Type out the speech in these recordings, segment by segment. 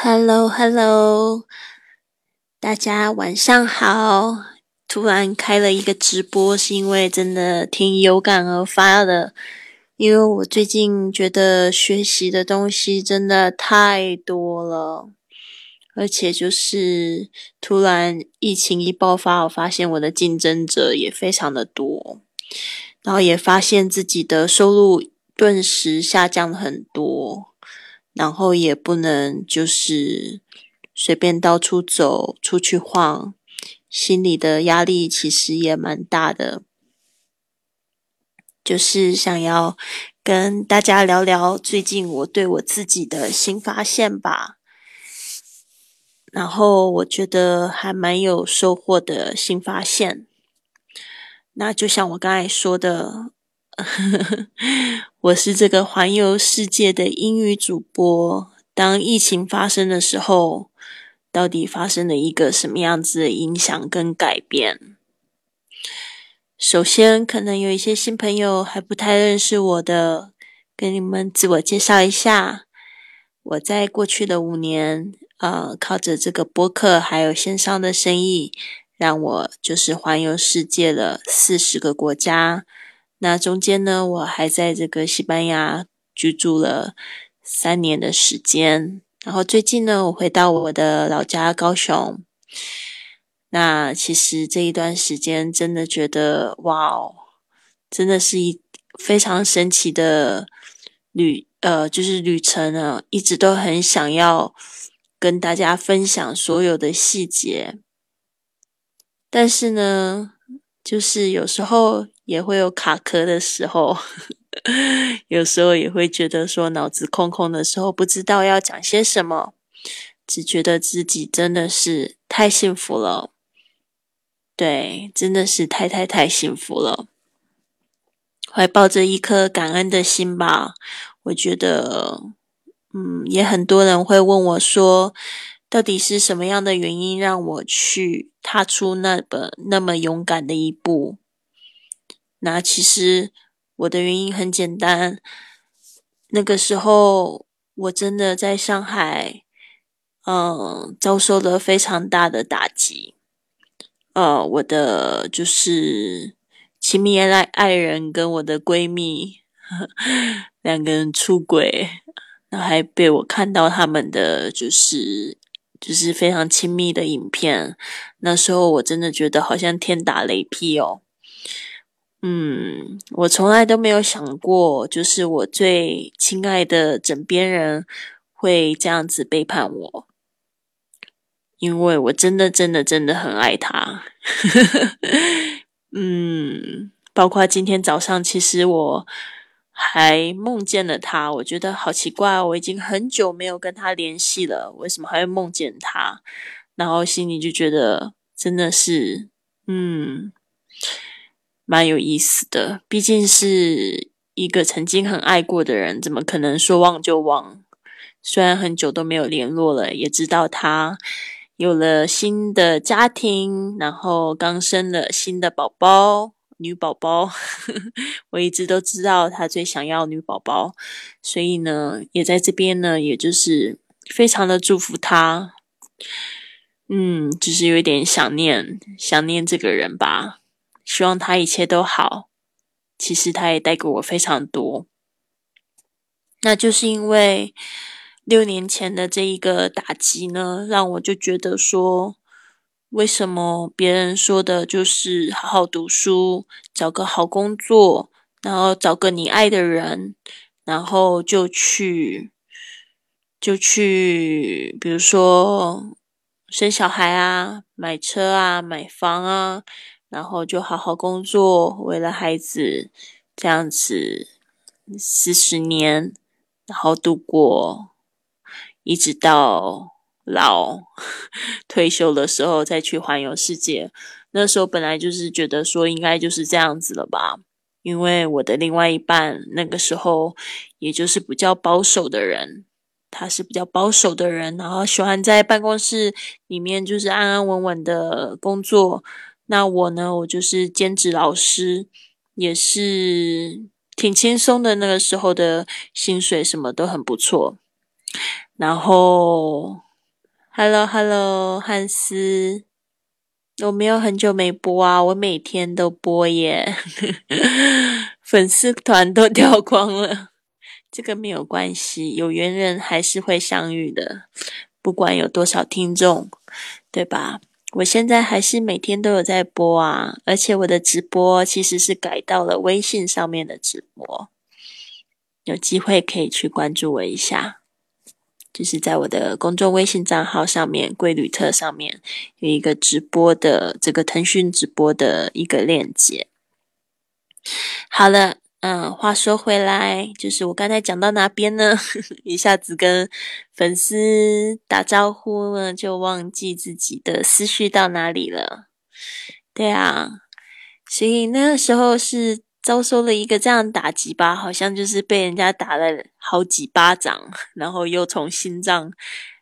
Hello，Hello，大家晚上好。突然开了一个直播，是因为真的挺有感而发的。因为我最近觉得学习的东西真的太多了，而且就是突然疫情一爆发，我发现我的竞争者也非常的多，然后也发现自己的收入顿时下降了很多。然后也不能就是随便到处走出去晃，心里的压力其实也蛮大的。就是想要跟大家聊聊最近我对我自己的新发现吧。然后我觉得还蛮有收获的新发现。那就像我刚才说的。我是这个环游世界的英语主播。当疫情发生的时候，到底发生了一个什么样子的影响跟改变？首先，可能有一些新朋友还不太认识我的，跟你们自我介绍一下。我在过去的五年，呃，靠着这个播客还有线上的生意，让我就是环游世界了四十个国家。那中间呢，我还在这个西班牙居住了三年的时间，然后最近呢，我回到我的老家高雄。那其实这一段时间真的觉得，哇哦，真的是一非常神奇的旅，呃，就是旅程啊，一直都很想要跟大家分享所有的细节，但是呢，就是有时候。也会有卡壳的时候，有时候也会觉得说脑子空空的时候，不知道要讲些什么，只觉得自己真的是太幸福了，对，真的是太太太幸福了，怀抱着一颗感恩的心吧。我觉得，嗯，也很多人会问我说，到底是什么样的原因让我去踏出那本那么勇敢的一步？那其实我的原因很简单，那个时候我真的在上海，嗯，遭受了非常大的打击。呃，我的就是亲密爱爱人跟我的闺蜜 两个人出轨，然后还被我看到他们的就是就是非常亲密的影片。那时候我真的觉得好像天打雷劈哦。嗯，我从来都没有想过，就是我最亲爱的枕边人会这样子背叛我，因为我真的真的真的很爱他。嗯，包括今天早上，其实我还梦见了他，我觉得好奇怪，我已经很久没有跟他联系了，为什么还会梦见他？然后心里就觉得真的是，嗯。蛮有意思的，毕竟是一个曾经很爱过的人，怎么可能说忘就忘？虽然很久都没有联络了，也知道他有了新的家庭，然后刚生了新的宝宝，女宝宝。我一直都知道他最想要女宝宝，所以呢，也在这边呢，也就是非常的祝福他。嗯，就是有一点想念，想念这个人吧。希望他一切都好。其实他也带给我非常多，那就是因为六年前的这一个打击呢，让我就觉得说，为什么别人说的就是好好读书，找个好工作，然后找个你爱的人，然后就去就去，比如说生小孩啊，买车啊，买房啊。然后就好好工作，为了孩子这样子四十年，然后度过，一直到老 退休的时候再去环游世界。那时候本来就是觉得说应该就是这样子了吧，因为我的另外一半那个时候也就是比较保守的人，他是比较保守的人，然后喜欢在办公室里面就是安安稳稳的工作。那我呢？我就是兼职老师，也是挺轻松的。那个时候的薪水什么都很不错。然后 Hello，Hello，汉斯，我没有很久没播啊，我每天都播耶，粉丝团都掉光了。这个没有关系，有缘人还是会相遇的，不管有多少听众，对吧？我现在还是每天都有在播啊，而且我的直播其实是改到了微信上面的直播，有机会可以去关注我一下，就是在我的公众微信账号上面“贵旅特”上面有一个直播的这个腾讯直播的一个链接。好了。嗯，话说回来，就是我刚才讲到哪边呢？一下子跟粉丝打招呼呢，就忘记自己的思绪到哪里了。对啊，所以那个时候是遭受了一个这样打击吧，好像就是被人家打了好几巴掌，然后又从心脏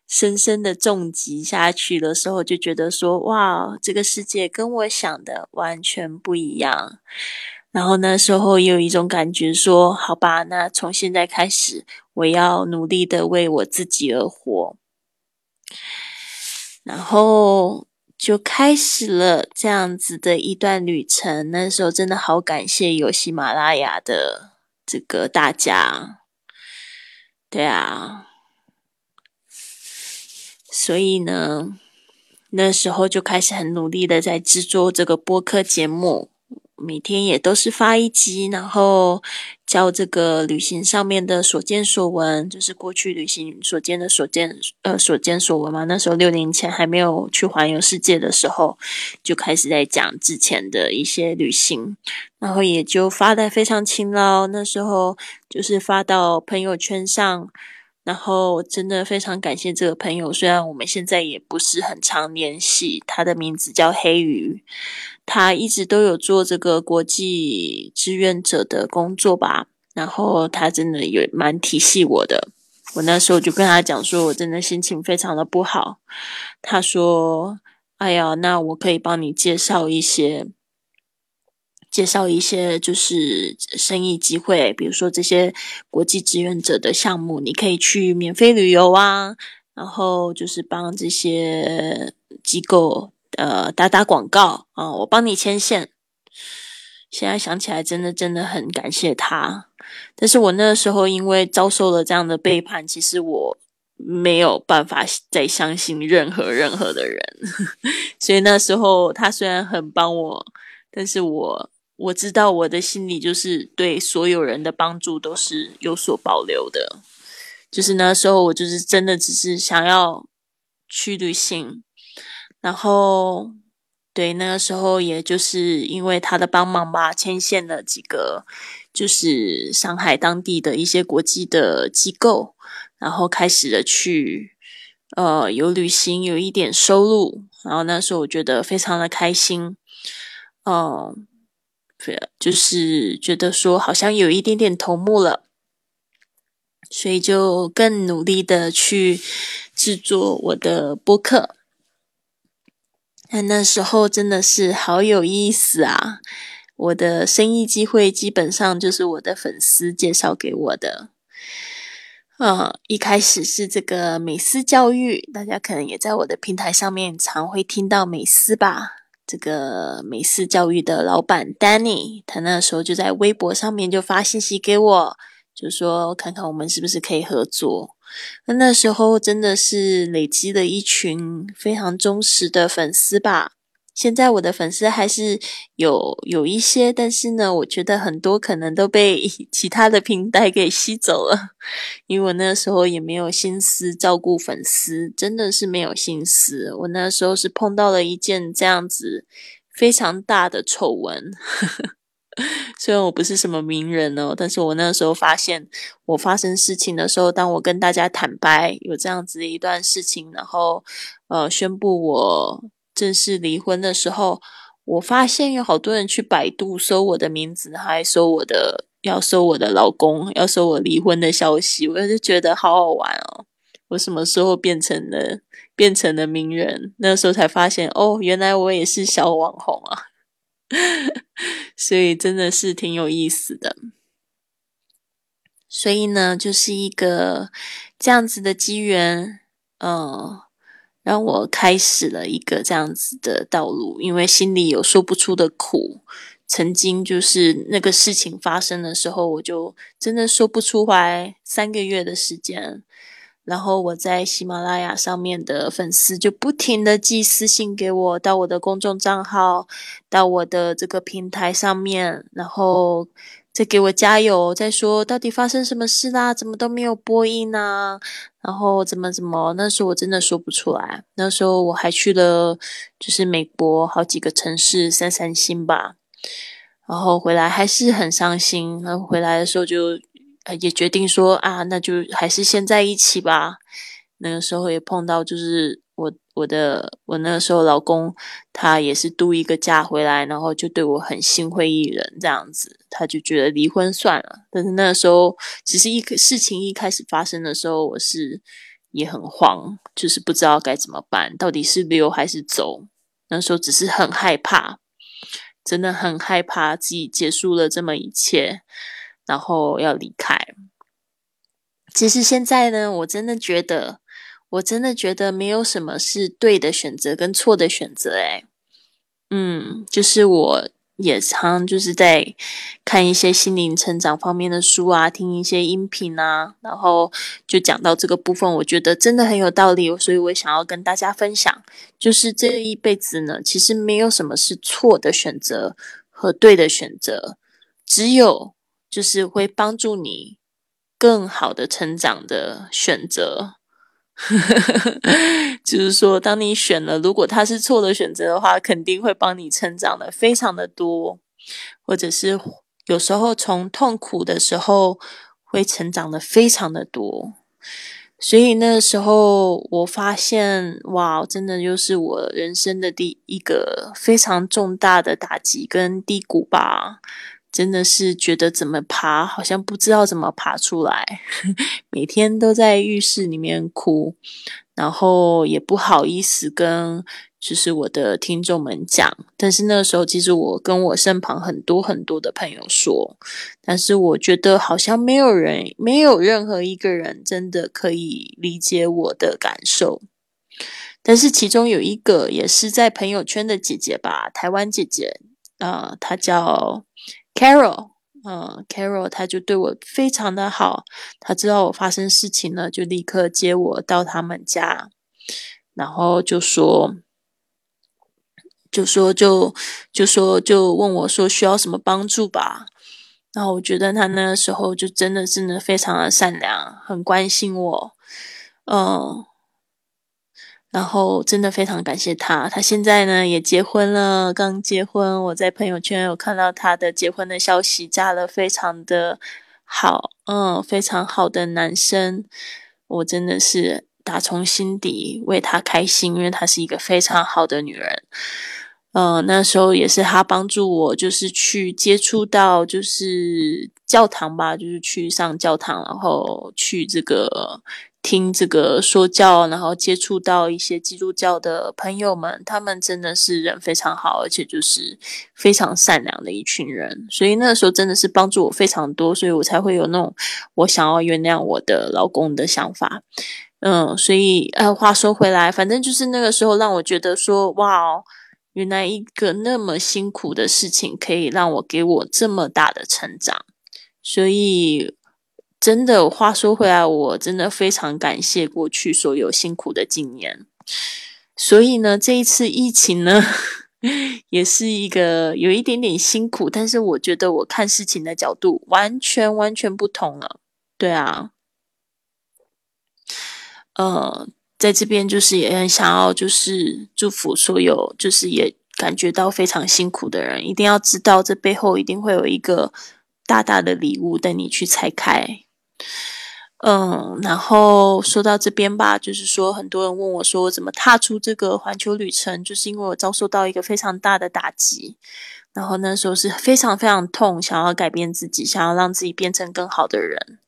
深深的重击下去的时候，就觉得说，哇，这个世界跟我想的完全不一样。然后那时候有一种感觉，说好吧，那从现在开始，我要努力的为我自己而活。然后就开始了这样子的一段旅程。那时候真的好感谢有喜马拉雅的这个大家，对啊，所以呢，那时候就开始很努力的在制作这个播客节目。每天也都是发一集，然后教这个旅行上面的所见所闻，就是过去旅行所见的所见，呃，所见所闻嘛。那时候六年前还没有去环游世界的时候，就开始在讲之前的一些旅行，然后也就发的非常勤劳。那时候就是发到朋友圈上，然后真的非常感谢这个朋友，虽然我们现在也不是很常联系，他的名字叫黑鱼。他一直都有做这个国际志愿者的工作吧，然后他真的也蛮体恤我的。我那时候就跟他讲说，我真的心情非常的不好。他说：“哎呀，那我可以帮你介绍一些，介绍一些就是生意机会，比如说这些国际志愿者的项目，你可以去免费旅游啊，然后就是帮这些机构。”呃，打打广告啊，我帮你牵线。现在想起来，真的真的很感谢他。但是我那时候因为遭受了这样的背叛，其实我没有办法再相信任何任何的人。所以那时候他虽然很帮我，但是我我知道我的心里就是对所有人的帮助都是有所保留的。就是那时候我就是真的只是想要去旅行。然后，对那个时候，也就是因为他的帮忙吧，牵线了几个，就是上海当地的一些国际的机构，然后开始了去，呃，有旅行，有一点收入。然后那时候我觉得非常的开心，嗯，就是觉得说好像有一点点头目了，所以就更努力的去制作我的播客。那那时候真的是好有意思啊！我的生意机会基本上就是我的粉丝介绍给我的。嗯，一开始是这个美思教育，大家可能也在我的平台上面常会听到美思吧。这个美思教育的老板 Danny，他那时候就在微博上面就发信息给我，就说看看我们是不是可以合作。那那时候真的是累积了一群非常忠实的粉丝吧。现在我的粉丝还是有有一些，但是呢，我觉得很多可能都被 其他的平台给吸走了。因为我那时候也没有心思照顾粉丝，真的是没有心思。我那时候是碰到了一件这样子非常大的丑闻。虽然我不是什么名人哦，但是我那时候发现，我发生事情的时候，当我跟大家坦白有这样子一段事情，然后呃宣布我正式离婚的时候，我发现有好多人去百度搜我的名字，还搜我的要搜我的老公，要搜我离婚的消息，我就觉得好好玩哦。我什么时候变成了变成了名人？那时候才发现哦，原来我也是小网红啊。所以真的是挺有意思的，所以呢，就是一个这样子的机缘，嗯，让我开始了一个这样子的道路。因为心里有说不出的苦，曾经就是那个事情发生的时候，我就真的说不出来，三个月的时间。然后我在喜马拉雅上面的粉丝就不停的寄私信给我，到我的公众账号，到我的这个平台上面，然后再给我加油，再说到底发生什么事啦？怎么都没有播音呢？然后怎么怎么？那时候我真的说不出来。那时候我还去了，就是美国好几个城市散散心吧。然后回来还是很伤心。然后回来的时候就。也决定说啊，那就还是先在一起吧。那个时候也碰到，就是我我的我那个时候老公，他也是度一个假回来，然后就对我很心灰意冷这样子，他就觉得离婚算了。但是那个时候，其实一事情一开始发生的时候，我是也很慌，就是不知道该怎么办，到底是留还是走。那时候只是很害怕，真的很害怕自己结束了这么一切。然后要离开。其实现在呢，我真的觉得，我真的觉得没有什么是对的选择跟错的选择。诶嗯，就是我也常就是在看一些心灵成长方面的书啊，听一些音频啊，然后就讲到这个部分，我觉得真的很有道理，所以我想要跟大家分享，就是这一辈子呢，其实没有什么是错的选择和对的选择，只有。就是会帮助你更好的成长的选择，就是说，当你选了，如果它是错的选择的话，肯定会帮你成长的非常的多，或者是有时候从痛苦的时候会成长的非常的多。所以那时候我发现，哇，真的又是我人生的第一个非常重大的打击跟低谷吧。真的是觉得怎么爬，好像不知道怎么爬出来，每天都在浴室里面哭，然后也不好意思跟就是我的听众们讲。但是那个时候，其实我跟我身旁很多很多的朋友说，但是我觉得好像没有人，没有任何一个人真的可以理解我的感受。但是其中有一个也是在朋友圈的姐姐吧，台湾姐姐，呃，她叫。Carol，嗯，Carol，他就对我非常的好。他知道我发生事情了，就立刻接我到他们家，然后就说，就说，就就说，就问我说需要什么帮助吧。然后我觉得他那个时候就真的真的非常的善良，很关心我，嗯。然后真的非常感谢他，他现在呢也结婚了，刚结婚。我在朋友圈有看到他的结婚的消息，嫁了非常的好，嗯，非常好的男生。我真的是打从心底为他开心，因为她是一个非常好的女人。嗯，那时候也是他帮助我，就是去接触到就是教堂吧，就是去上教堂，然后去这个。听这个说教，然后接触到一些基督教的朋友们，他们真的是人非常好，而且就是非常善良的一群人。所以那个时候真的是帮助我非常多，所以我才会有那种我想要原谅我的老公的想法。嗯，所以呃，话说回来，反正就是那个时候让我觉得说，哇，原来一个那么辛苦的事情可以让我给我这么大的成长，所以。真的，话说回来，我真的非常感谢过去所有辛苦的经验。所以呢，这一次疫情呢，也是一个有一点点辛苦，但是我觉得我看事情的角度完全完全不同了。对啊，呃，在这边就是也很想要就是祝福所有就是也感觉到非常辛苦的人，一定要知道这背后一定会有一个大大的礼物等你去拆开。嗯，然后说到这边吧，就是说很多人问我说，我怎么踏出这个环球旅程？就是因为我遭受到一个非常大的打击，然后那时候是非常非常痛，想要改变自己，想要让自己变成更好的人。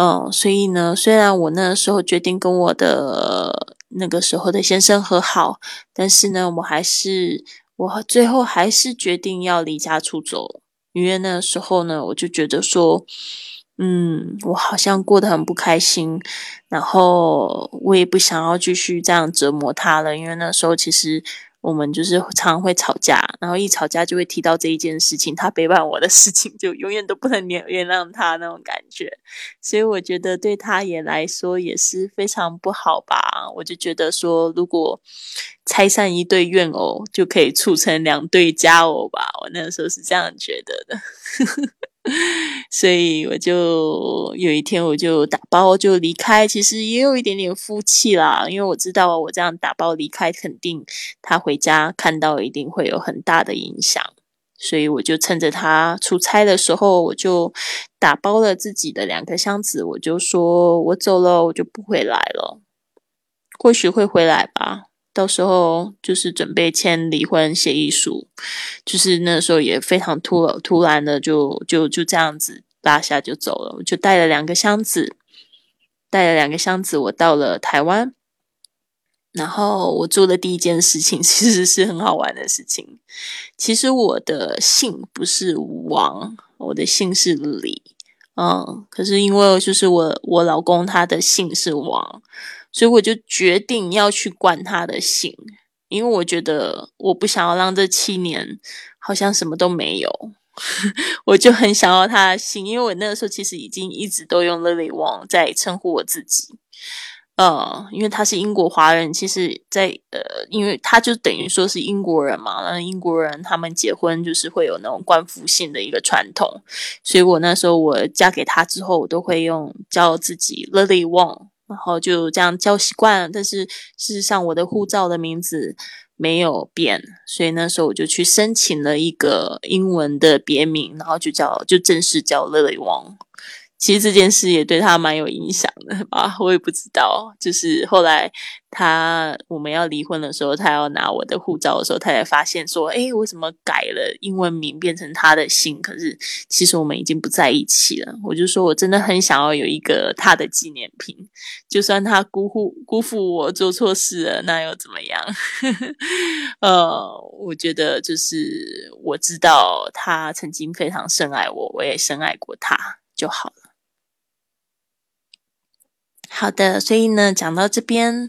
嗯，所以呢，虽然我那时候决定跟我的那个时候的先生和好，但是呢，我还是我最后还是决定要离家出走，因为那时候呢，我就觉得说。嗯，我好像过得很不开心，然后我也不想要继续这样折磨他了，因为那时候其实。我们就是常常会吵架，然后一吵架就会提到这一件事情，他背叛我的事情，就永远都不能原原谅他那种感觉。所以我觉得对他也来说也是非常不好吧。我就觉得说，如果拆散一对怨偶，就可以促成两对佳偶吧。我那个时候是这样觉得的。所以我就有一天我就打包就离开，其实也有一点点负气啦，因为我知道我这样打包离开，肯定他回家看到一定会有很大的影响，所以我就趁着他出差的时候，我就打包了自己的两个箱子，我就说我走了，我就不回来了，或许会回来吧。到时候就是准备签离婚协议书，就是那时候也非常突突然的就就就这样子拉下就走了，我就带了两个箱子，带了两个箱子，我到了台湾，然后我做的第一件事情 其实是很好玩的事情，其实我的姓不是王，我的姓是李，嗯，可是因为就是我我老公他的姓是王。所以我就决定要去管他的姓，因为我觉得我不想要让这七年好像什么都没有，我就很想要他的姓，因为我那个时候其实已经一直都用 Lily Wang 在称呼我自己，呃，因为他是英国华人，其实，在呃，因为他就等于说是英国人嘛，那英国人他们结婚就是会有那种官夫姓的一个传统，所以我那时候我嫁给他之后，我都会用叫自己 Lily Wang。然后就这样叫习惯了，但是事实上我的护照的名字没有变，所以那时候我就去申请了一个英文的别名，然后就叫就正式叫乐雷王。其实这件事也对他蛮有影响的 吧，我也不知道。就是后来他我们要离婚的时候，他要拿我的护照的时候，他才发现说：“哎，我怎么改了英文名变成他的姓？可是其实我们已经不在一起了。”我就说我真的很想要有一个他的纪念品，就算他辜负辜负我做错事了，那又怎么样？呃，我觉得就是我知道他曾经非常深爱我，我也深爱过他就好了。好的，所以呢，讲到这边，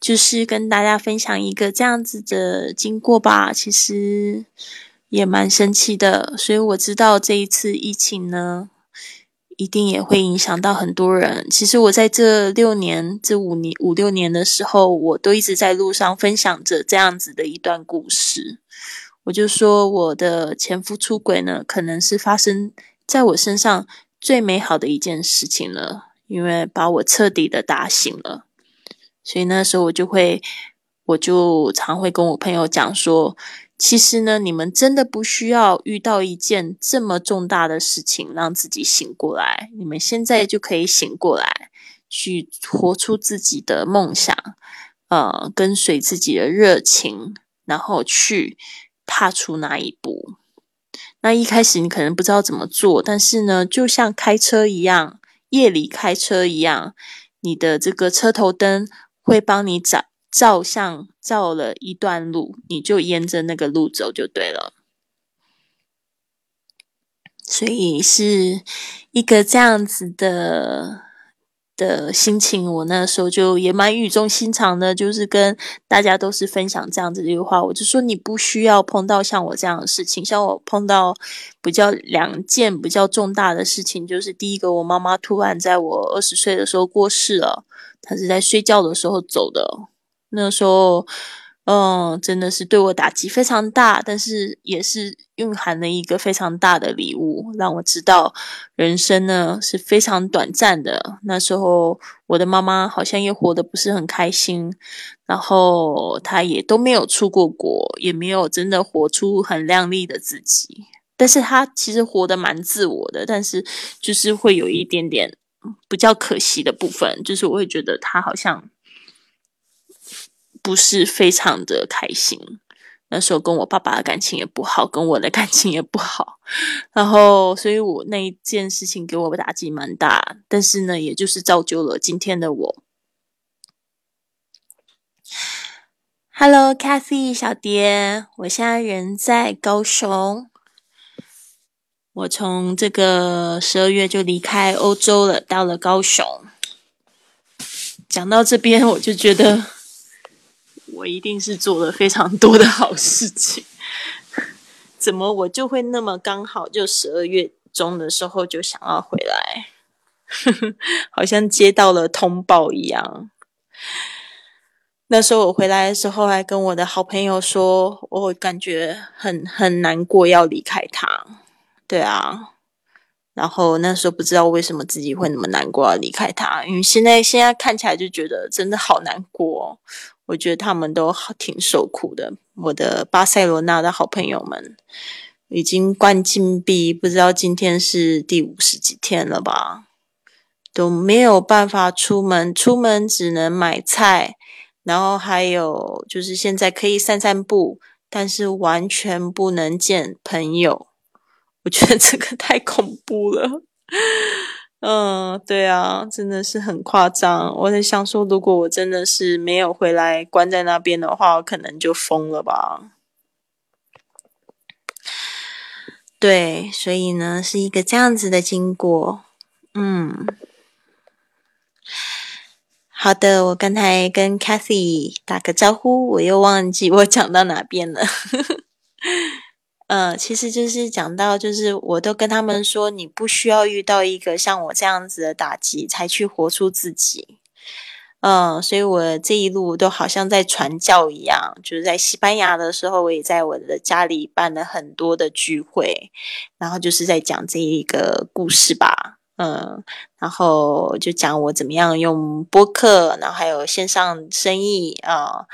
就是跟大家分享一个这样子的经过吧。其实也蛮神奇的，所以我知道这一次疫情呢，一定也会影响到很多人。其实我在这六年、这五年、五六年的时候，我都一直在路上分享着这样子的一段故事。我就说，我的前夫出轨呢，可能是发生在我身上最美好的一件事情了。因为把我彻底的打醒了，所以那时候我就会，我就常会跟我朋友讲说，其实呢，你们真的不需要遇到一件这么重大的事情让自己醒过来，你们现在就可以醒过来，去活出自己的梦想，呃，跟随自己的热情，然后去踏出那一步。那一开始你可能不知道怎么做，但是呢，就像开车一样。夜里开车一样，你的这个车头灯会帮你照照相，照了一段路，你就沿着那个路走就对了。所以是一个这样子的。的心情，我那时候就也蛮语重心长的，就是跟大家都是分享这样子的一句话，我就说你不需要碰到像我这样的事情，像我碰到比较两件比较重大的事情，就是第一个，我妈妈突然在我二十岁的时候过世了，她是在睡觉的时候走的，那时候。嗯，真的是对我打击非常大，但是也是蕴含了一个非常大的礼物，让我知道人生呢是非常短暂的。那时候我的妈妈好像也活得不是很开心，然后她也都没有出过国，也没有真的活出很亮丽的自己。但是她其实活得蛮自我的，但是就是会有一点点比较可惜的部分，就是我会觉得她好像。不是非常的开心，那时候跟我爸爸的感情也不好，跟我的感情也不好，然后，所以我那一件事情给我打击蛮大，但是呢，也就是造就了今天的我。Hello，Cathy 小蝶，我现在人在高雄。我从这个十二月就离开欧洲了，到了高雄。讲到这边，我就觉得我一定是做了非常多的好事情。怎么我就会那么刚好就十二月中的时候就想要回来？好像接到了通报一样。那时候我回来的时候，还跟我的好朋友说，我感觉很很难过，要离开他。对啊，然后那时候不知道为什么自己会那么难过要离开他，因为现在现在看起来就觉得真的好难过。我觉得他们都挺受苦的，我的巴塞罗那的好朋友们已经关禁闭，不知道今天是第五十几天了吧，都没有办法出门，出门只能买菜，然后还有就是现在可以散散步，但是完全不能见朋友。我觉得这个太恐怖了，嗯，对啊，真的是很夸张。我在想说，如果我真的是没有回来关在那边的话，我可能就疯了吧。对，所以呢，是一个这样子的经过。嗯，好的，我刚才跟 Cathy 打个招呼，我又忘记我讲到哪边了。呃，其实就是讲到，就是我都跟他们说，你不需要遇到一个像我这样子的打击，才去活出自己。嗯，所以我这一路都好像在传教一样，就是在西班牙的时候，我也在我的家里办了很多的聚会，然后就是在讲这一个故事吧。嗯，然后就讲我怎么样用播客，然后还有线上生意啊，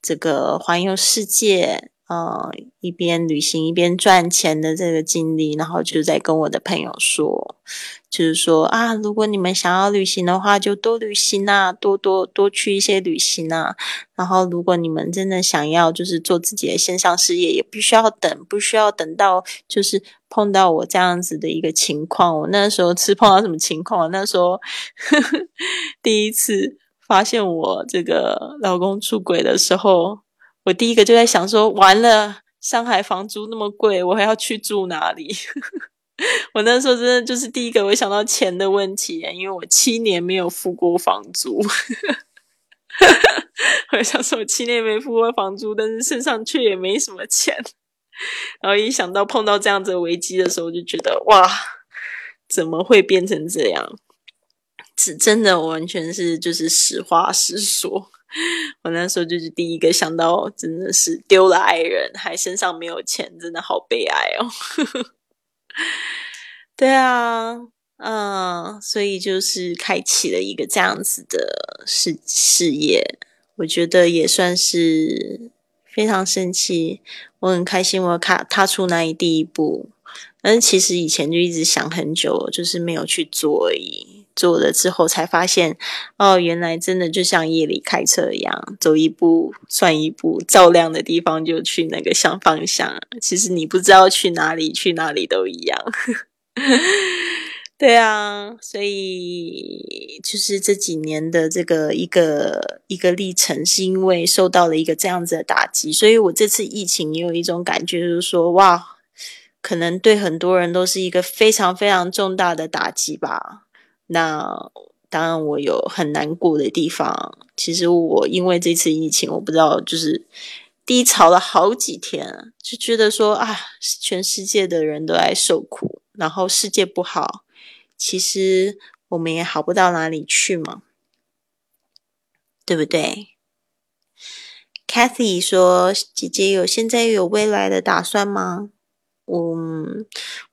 这个环游世界。呃，一边旅行一边赚钱的这个经历，然后就在跟我的朋友说，就是说啊，如果你们想要旅行的话，就多旅行啊，多多多去一些旅行啊。然后，如果你们真的想要就是做自己的线上事业，也不需要等，不需要等到就是碰到我这样子的一个情况。我那时候是碰到什么情况？那时候呵 呵第一次发现我这个老公出轨的时候。我第一个就在想说，完了，上海房租那么贵，我还要去住哪里？我那时候真的就是第一个会想到钱的问题，因为我七年没有付过房租。我想说，我七年没付过房租，但是身上却也没什么钱。然后一想到碰到这样子的危机的时候，就觉得哇，怎么会变成这样？是真的完全是就是实话实说。我那时候就是第一个想到，真的是丢了爱人，还身上没有钱，真的好悲哀哦。对啊，嗯，所以就是开启了一个这样子的事事业，我觉得也算是非常生气，我很开心，我踏踏出那一第一步。但是其实以前就一直想很久，就是没有去做而已。做了之后才发现，哦，原来真的就像夜里开车一样，走一步算一步，照亮的地方就去那个向方向。其实你不知道去哪里，去哪里都一样。对啊，所以就是这几年的这个一个一个历程，是因为受到了一个这样子的打击，所以我这次疫情也有一种感觉，就是说，哇，可能对很多人都是一个非常非常重大的打击吧。那当然，我有很难过的地方。其实我因为这次疫情，我不知道就是低潮了好几天，就觉得说啊，全世界的人都在受苦，然后世界不好，其实我们也好不到哪里去嘛，对不对？Kathy 说：“姐姐有现在有未来的打算吗？”嗯，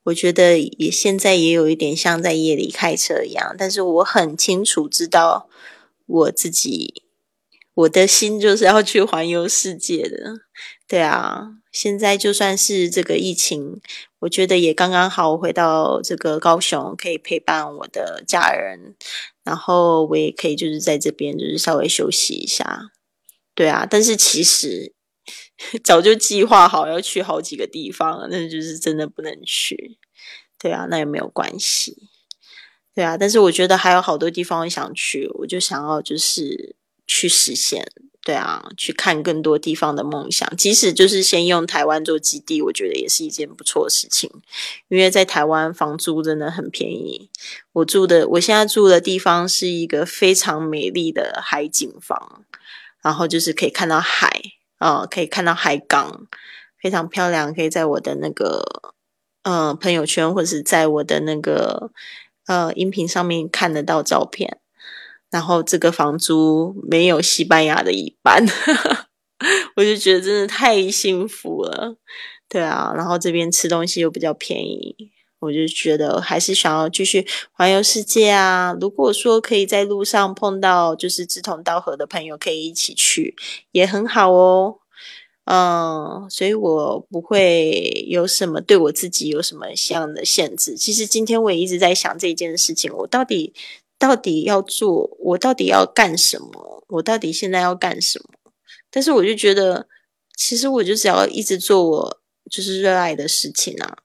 我觉得也现在也有一点像在夜里开车一样，但是我很清楚知道我自己，我的心就是要去环游世界的。对啊，现在就算是这个疫情，我觉得也刚刚好，回到这个高雄可以陪伴我的家人，然后我也可以就是在这边就是稍微休息一下。对啊，但是其实。早就计划好要去好几个地方，那就是真的不能去。对啊，那也没有关系。对啊，但是我觉得还有好多地方我想去，我就想要就是去实现。对啊，去看更多地方的梦想，即使就是先用台湾做基地，我觉得也是一件不错的事情。因为在台湾房租真的很便宜，我住的我现在住的地方是一个非常美丽的海景房，然后就是可以看到海啊，可以看到海港，非常漂亮，可以在我的那个呃朋友圈或者是在我的那个呃音频上面看得到照片。然后这个房租没有西班牙的一半，我就觉得真的太幸福了。对啊，然后这边吃东西又比较便宜，我就觉得还是想要继续环游世界啊。如果说可以在路上碰到就是志同道合的朋友，可以一起去，也很好哦。嗯，所以我不会有什么对我自己有什么样的限制。其实今天我也一直在想这件事情，我到底。到底要做？我到底要干什么？我到底现在要干什么？但是我就觉得，其实我就只要一直做我就是热爱的事情啊。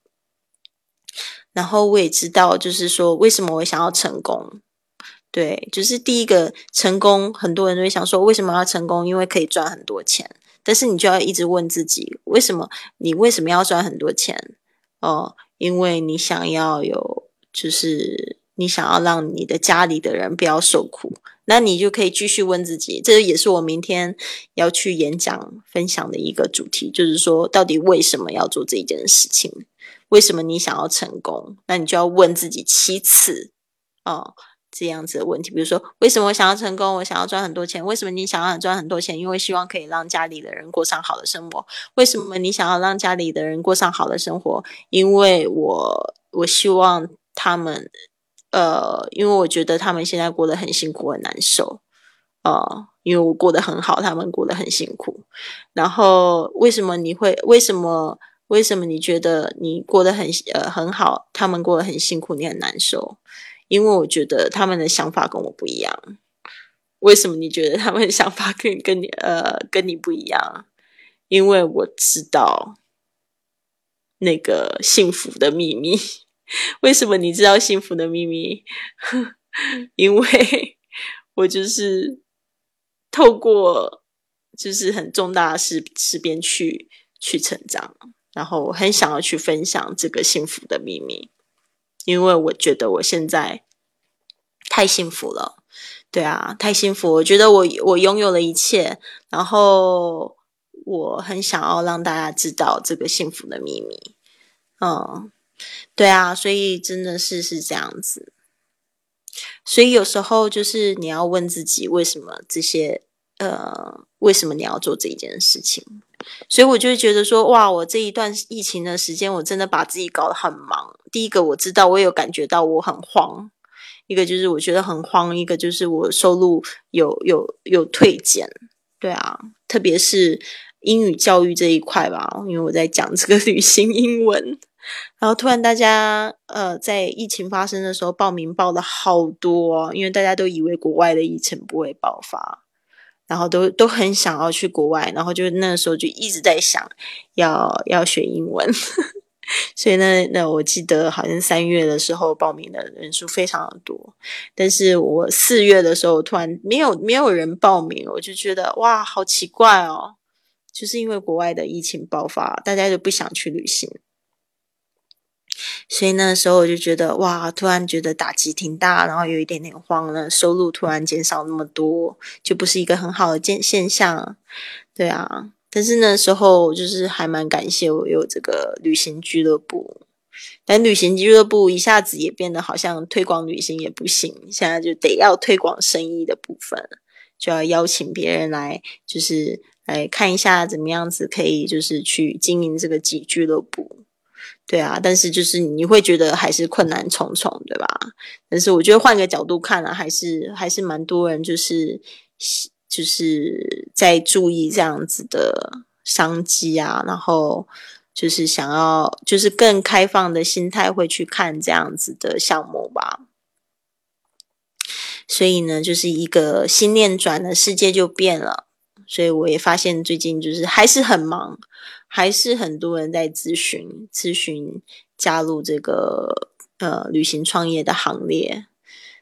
然后我也知道，就是说为什么我想要成功？对，就是第一个成功，很多人都会想说，为什么要成功？因为可以赚很多钱。但是你就要一直问自己，为什么？你为什么要赚很多钱？哦，因为你想要有，就是。你想要让你的家里的人不要受苦，那你就可以继续问自己，这也是我明天要去演讲分享的一个主题，就是说到底为什么要做这一件事情？为什么你想要成功？那你就要问自己七次哦，这样子的问题。比如说，为什么我想要成功？我想要赚很多钱。为什么你想要赚很多钱？因为希望可以让家里的人过上好的生活。为什么你想要让家里的人过上好的生活？因为我我希望他们。呃，因为我觉得他们现在过得很辛苦、很难受，呃，因为我过得很好，他们过得很辛苦。然后，为什么你会？为什么？为什么你觉得你过得很呃很好，他们过得很辛苦，你很难受？因为我觉得他们的想法跟我不一样。为什么你觉得他们的想法跟跟你呃跟你不一样？因为我知道那个幸福的秘密。为什么你知道幸福的秘密？因为 我就是透过就是很重大的事事边去去成长，然后我很想要去分享这个幸福的秘密，因为我觉得我现在太幸福了，对啊，太幸福！我觉得我我拥有了一切，然后我很想要让大家知道这个幸福的秘密，嗯。对啊，所以真的是是这样子。所以有时候就是你要问自己，为什么这些呃，为什么你要做这一件事情？所以我就会觉得说，哇，我这一段疫情的时间，我真的把自己搞得很忙。第一个我知道，我有感觉到我很慌；一个就是我觉得很慌；一个就是我收入有有有退减。对啊，特别是英语教育这一块吧，因为我在讲这个旅行英文。然后突然，大家呃，在疫情发生的时候报名报了好多，因为大家都以为国外的疫情不会爆发，然后都都很想要去国外，然后就那时候就一直在想要要学英文，所以呢，那我记得好像三月的时候报名的人数非常的多，但是我四月的时候突然没有没有人报名，我就觉得哇，好奇怪哦，就是因为国外的疫情爆发，大家就不想去旅行。所以那时候我就觉得哇，突然觉得打击挺大，然后有一点点慌了，收入突然减少那么多，就不是一个很好的现现象，对啊。但是那时候就是还蛮感谢我有这个旅行俱乐部，但旅行俱乐部一下子也变得好像推广旅行也不行，现在就得要推广生意的部分，就要邀请别人来，就是来看一下怎么样子可以就是去经营这个俱俱乐部。对啊，但是就是你会觉得还是困难重重，对吧？但是我觉得换个角度看啊，还是还是蛮多人就是就是在注意这样子的商机啊，然后就是想要就是更开放的心态会去看这样子的项目吧。所以呢，就是一个心念转了，世界就变了。所以我也发现最近就是还是很忙。还是很多人在咨询，咨询加入这个呃旅行创业的行列，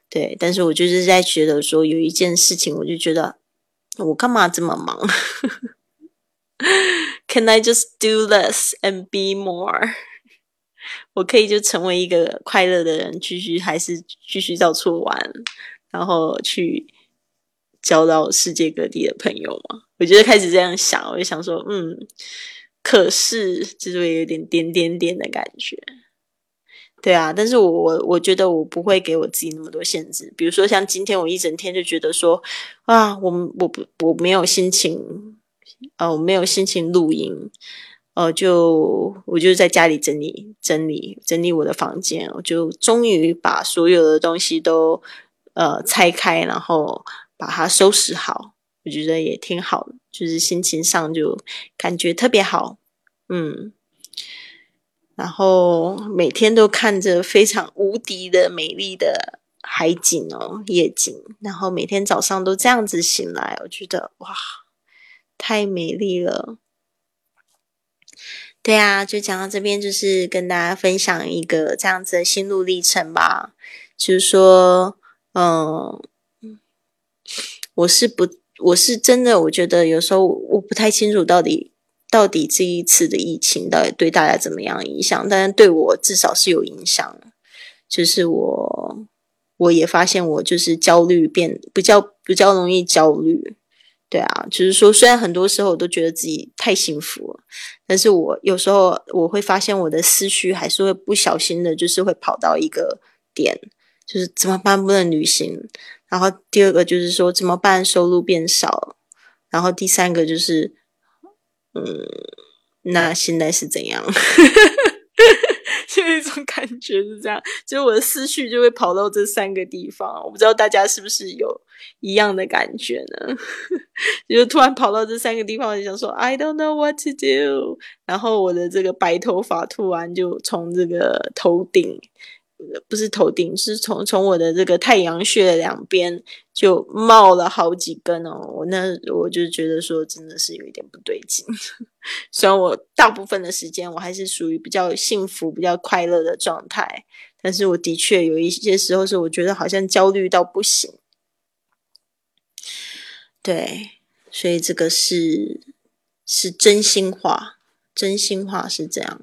对。但是我就是在觉得说，有一件事情，我就觉得我干嘛这么忙？Can I just do less and be more？我可以就成为一个快乐的人，继续还是继续到处玩，然后去交到世界各地的朋友吗？我觉得开始这样想，我就想说，嗯，可是就是有点点点点的感觉。对啊，但是我我我觉得我不会给我自己那么多限制。比如说像今天我一整天就觉得说啊，我我不我没有心情，呃，我没有心情录音，呃，就我就在家里整理整理整理我的房间，我就终于把所有的东西都呃拆开，然后把它收拾好，我觉得也挺好的，就是心情上就感觉特别好，嗯。然后每天都看着非常无敌的美丽的海景哦，夜景。然后每天早上都这样子醒来，我觉得哇，太美丽了。对啊，就讲到这边，就是跟大家分享一个这样子的心路历程吧。就是说，嗯，我是不，我是真的，我觉得有时候我不太清楚到底。到底这一次的疫情到底对大家怎么样影响？但是对我至少是有影响，就是我我也发现我就是焦虑变比较比较容易焦虑，对啊，就是说虽然很多时候我都觉得自己太幸福了，但是我有时候我会发现我的思绪还是会不小心的，就是会跑到一个点，就是怎么办不能旅行，然后第二个就是说怎么办收入变少，然后第三个就是。嗯，那现在是怎样？就一种感觉是这样，就我的思绪就会跑到这三个地方。我不知道大家是不是有一样的感觉呢？就突然跑到这三个地方，我就想说 I don't know what to do。然后我的这个白头发突然就从这个头顶。不是头顶，是从从我的这个太阳穴两边就冒了好几根哦。我那我就觉得说，真的是有一点不对劲。虽然我大部分的时间我还是属于比较幸福、比较快乐的状态，但是我的确有一些时候是我觉得好像焦虑到不行。对，所以这个是是真心话，真心话是这样。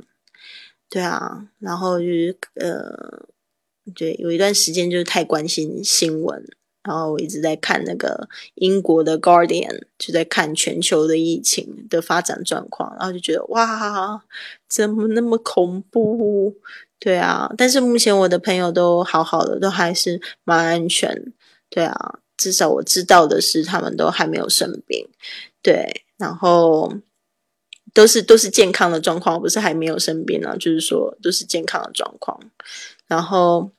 对啊，然后就是呃，对，有一段时间就是太关心新闻，然后我一直在看那个英国的《Guardian》，就在看全球的疫情的发展状况，然后就觉得哇，怎么那么恐怖？对啊，但是目前我的朋友都好好的，都还是蛮安全。对啊，至少我知道的是，他们都还没有生病。对，然后。都是都是健康的状况，不是还没有生病呢，就是说都是健康的状况。然后，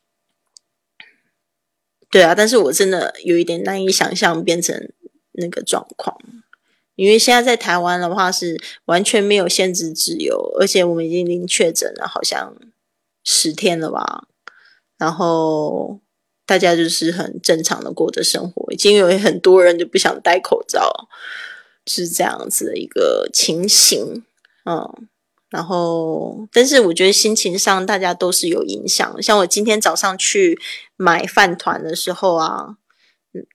对啊，但是我真的有一点难以想象变成那个状况，因为现在在台湾的话是完全没有限制自由，而且我们已经零确诊了，好像十天了吧。然后大家就是很正常的过着生活，已经有很多人就不想戴口罩。是这样子的一个情形，嗯，然后，但是我觉得心情上大家都是有影响。像我今天早上去买饭团的时候啊，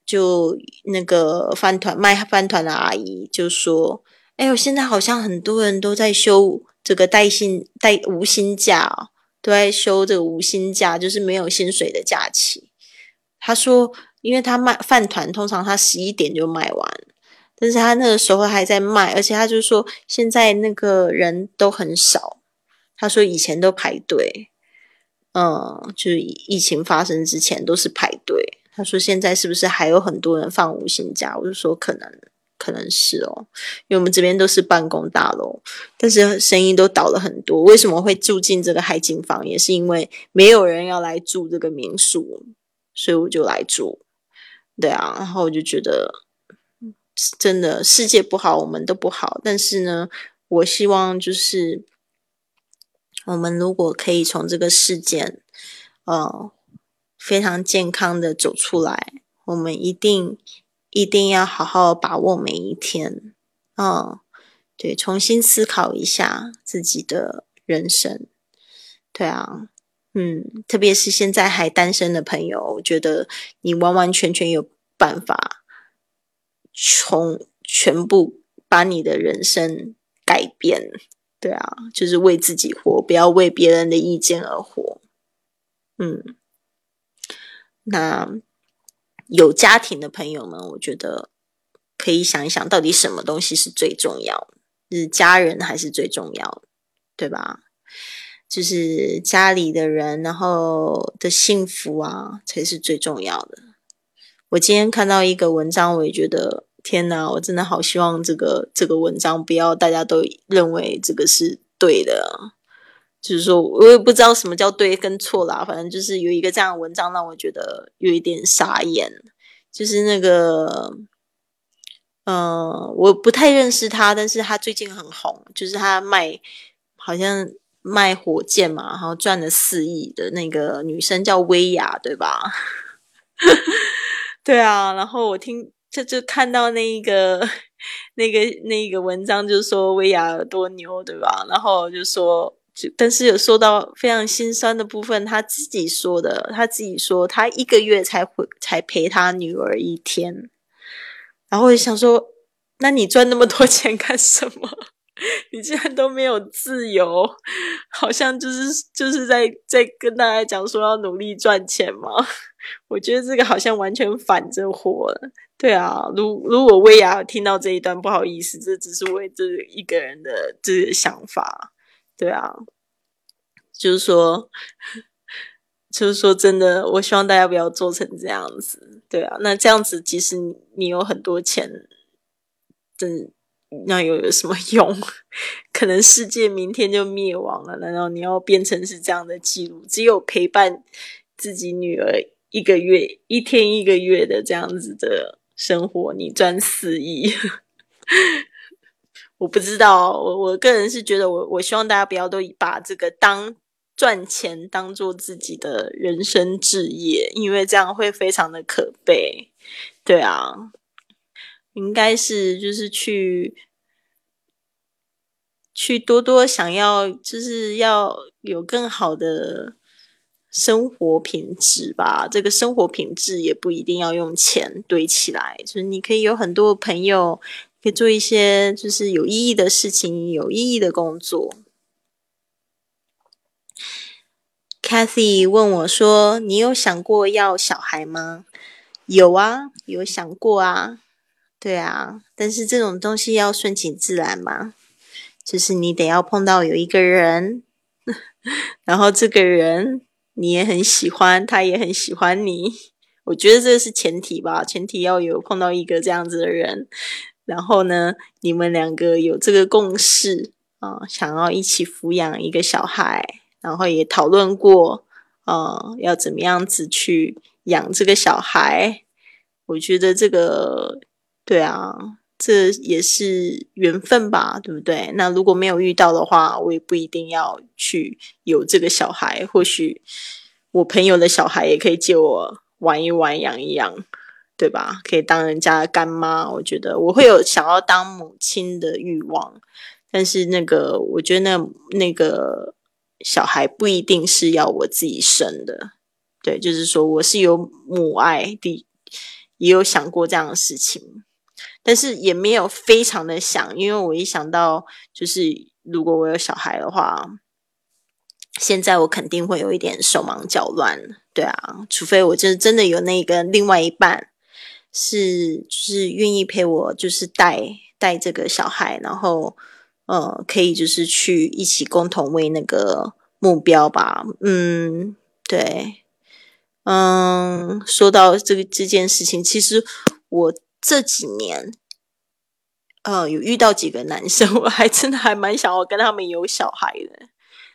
就那个饭团卖饭团的阿姨就说：“哎呦，现在好像很多人都在休这个带薪带无薪假，都在休这个无薪假，就是没有薪水的假期。”他说：“因为他卖饭团，通常他十一点就卖完。”但是他那个时候还在卖，而且他就说现在那个人都很少。他说以前都排队，嗯，就是疫情发生之前都是排队。他说现在是不是还有很多人放无薪假？我就说可能，可能是哦，因为我们这边都是办公大楼，但是生意都倒了很多。为什么会住进这个海景房？也是因为没有人要来住这个民宿，所以我就来住。对啊，然后我就觉得。真的，世界不好，我们都不好。但是呢，我希望就是我们如果可以从这个事件，呃，非常健康的走出来，我们一定一定要好好把握每一天。嗯，对，重新思考一下自己的人生。对啊，嗯，特别是现在还单身的朋友，我觉得你完完全全有办法。从全部把你的人生改变。对啊，就是为自己活，不要为别人的意见而活。嗯，那有家庭的朋友们，我觉得可以想一想，到底什么东西是最重要？是家人还是最重要？对吧？就是家里的人，然后的幸福啊，才是最重要的。我今天看到一个文章，我也觉得天哪！我真的好希望这个这个文章不要大家都认为这个是对的。就是说我也不知道什么叫对跟错啦，反正就是有一个这样的文章让我觉得有一点傻眼。就是那个，嗯，我不太认识他，但是他最近很红，就是他卖好像。卖火箭嘛，然后赚了四亿的那个女生叫薇娅，对吧？对啊，然后我听就就看到那一个那个那个文章，就说薇娅多牛，对吧？然后就说，就但是有说到非常心酸的部分，他自己说的，他自己说他一个月才回才陪他女儿一天，然后我就想说，那你赚那么多钱干什么？你竟然都没有自由，好像就是就是在在跟大家讲说要努力赚钱嘛。我觉得这个好像完全反着活了。对啊，如如果薇娅听到这一段，不好意思，这只是为这一个人的这个想法。对啊，就是说，就是说真的，我希望大家不要做成这样子。对啊，那这样子，即使你有很多钱，真。那又有什么 用？可能世界明天就灭亡了。难道你要变成是这样的记录？只有陪伴自己女儿一个月、一天一个月的这样子的生活，你赚四亿？我不知道。我我个人是觉得，我我希望大家不要都把这个当赚钱当做自己的人生置业，因为这样会非常的可悲。对啊。应该是就是去去多多想要，就是要有更好的生活品质吧。这个生活品质也不一定要用钱堆起来，就是你可以有很多朋友，可以做一些就是有意义的事情，有意义的工作。Cathy 问我说：“你有想过要小孩吗？”有啊，有想过啊。对啊，但是这种东西要顺其自然嘛，就是你得要碰到有一个人，然后这个人你也很喜欢，他也很喜欢你，我觉得这是前提吧，前提要有碰到一个这样子的人，然后呢，你们两个有这个共识啊，想要一起抚养一个小孩，然后也讨论过啊，要怎么样子去养这个小孩，我觉得这个。对啊，这也是缘分吧，对不对？那如果没有遇到的话，我也不一定要去有这个小孩。或许我朋友的小孩也可以借我玩一玩、养一养，对吧？可以当人家的干妈。我觉得我会有想要当母亲的欲望，但是那个，我觉得那那个小孩不一定是要我自己生的。对，就是说我是有母爱的，也有想过这样的事情。但是也没有非常的想，因为我一想到就是如果我有小孩的话，现在我肯定会有一点手忙脚乱，对啊，除非我就是真的有那个另外一半是就是愿意陪我，就是带带这个小孩，然后呃可以就是去一起共同为那个目标吧，嗯，对，嗯，说到这个这件事情，其实我。这几年，呃，有遇到几个男生，我还真的还蛮想要跟他们有小孩的。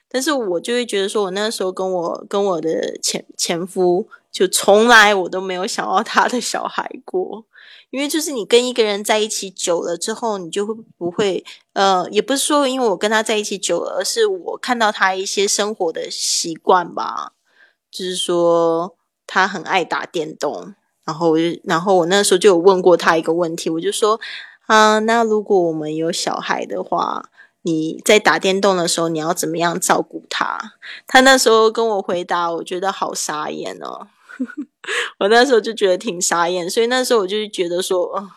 但是我就会觉得说，我那时候跟我跟我的前前夫，就从来我都没有想要他的小孩过。因为就是你跟一个人在一起久了之后，你就会不会，呃，也不是说因为我跟他在一起久了，而是我看到他一些生活的习惯吧，就是说他很爱打电动。然后我就，然后我那时候就有问过他一个问题，我就说，啊，那如果我们有小孩的话，你在打电动的时候，你要怎么样照顾他？他那时候跟我回答，我觉得好傻眼哦。我那时候就觉得挺傻眼，所以那时候我就觉得说，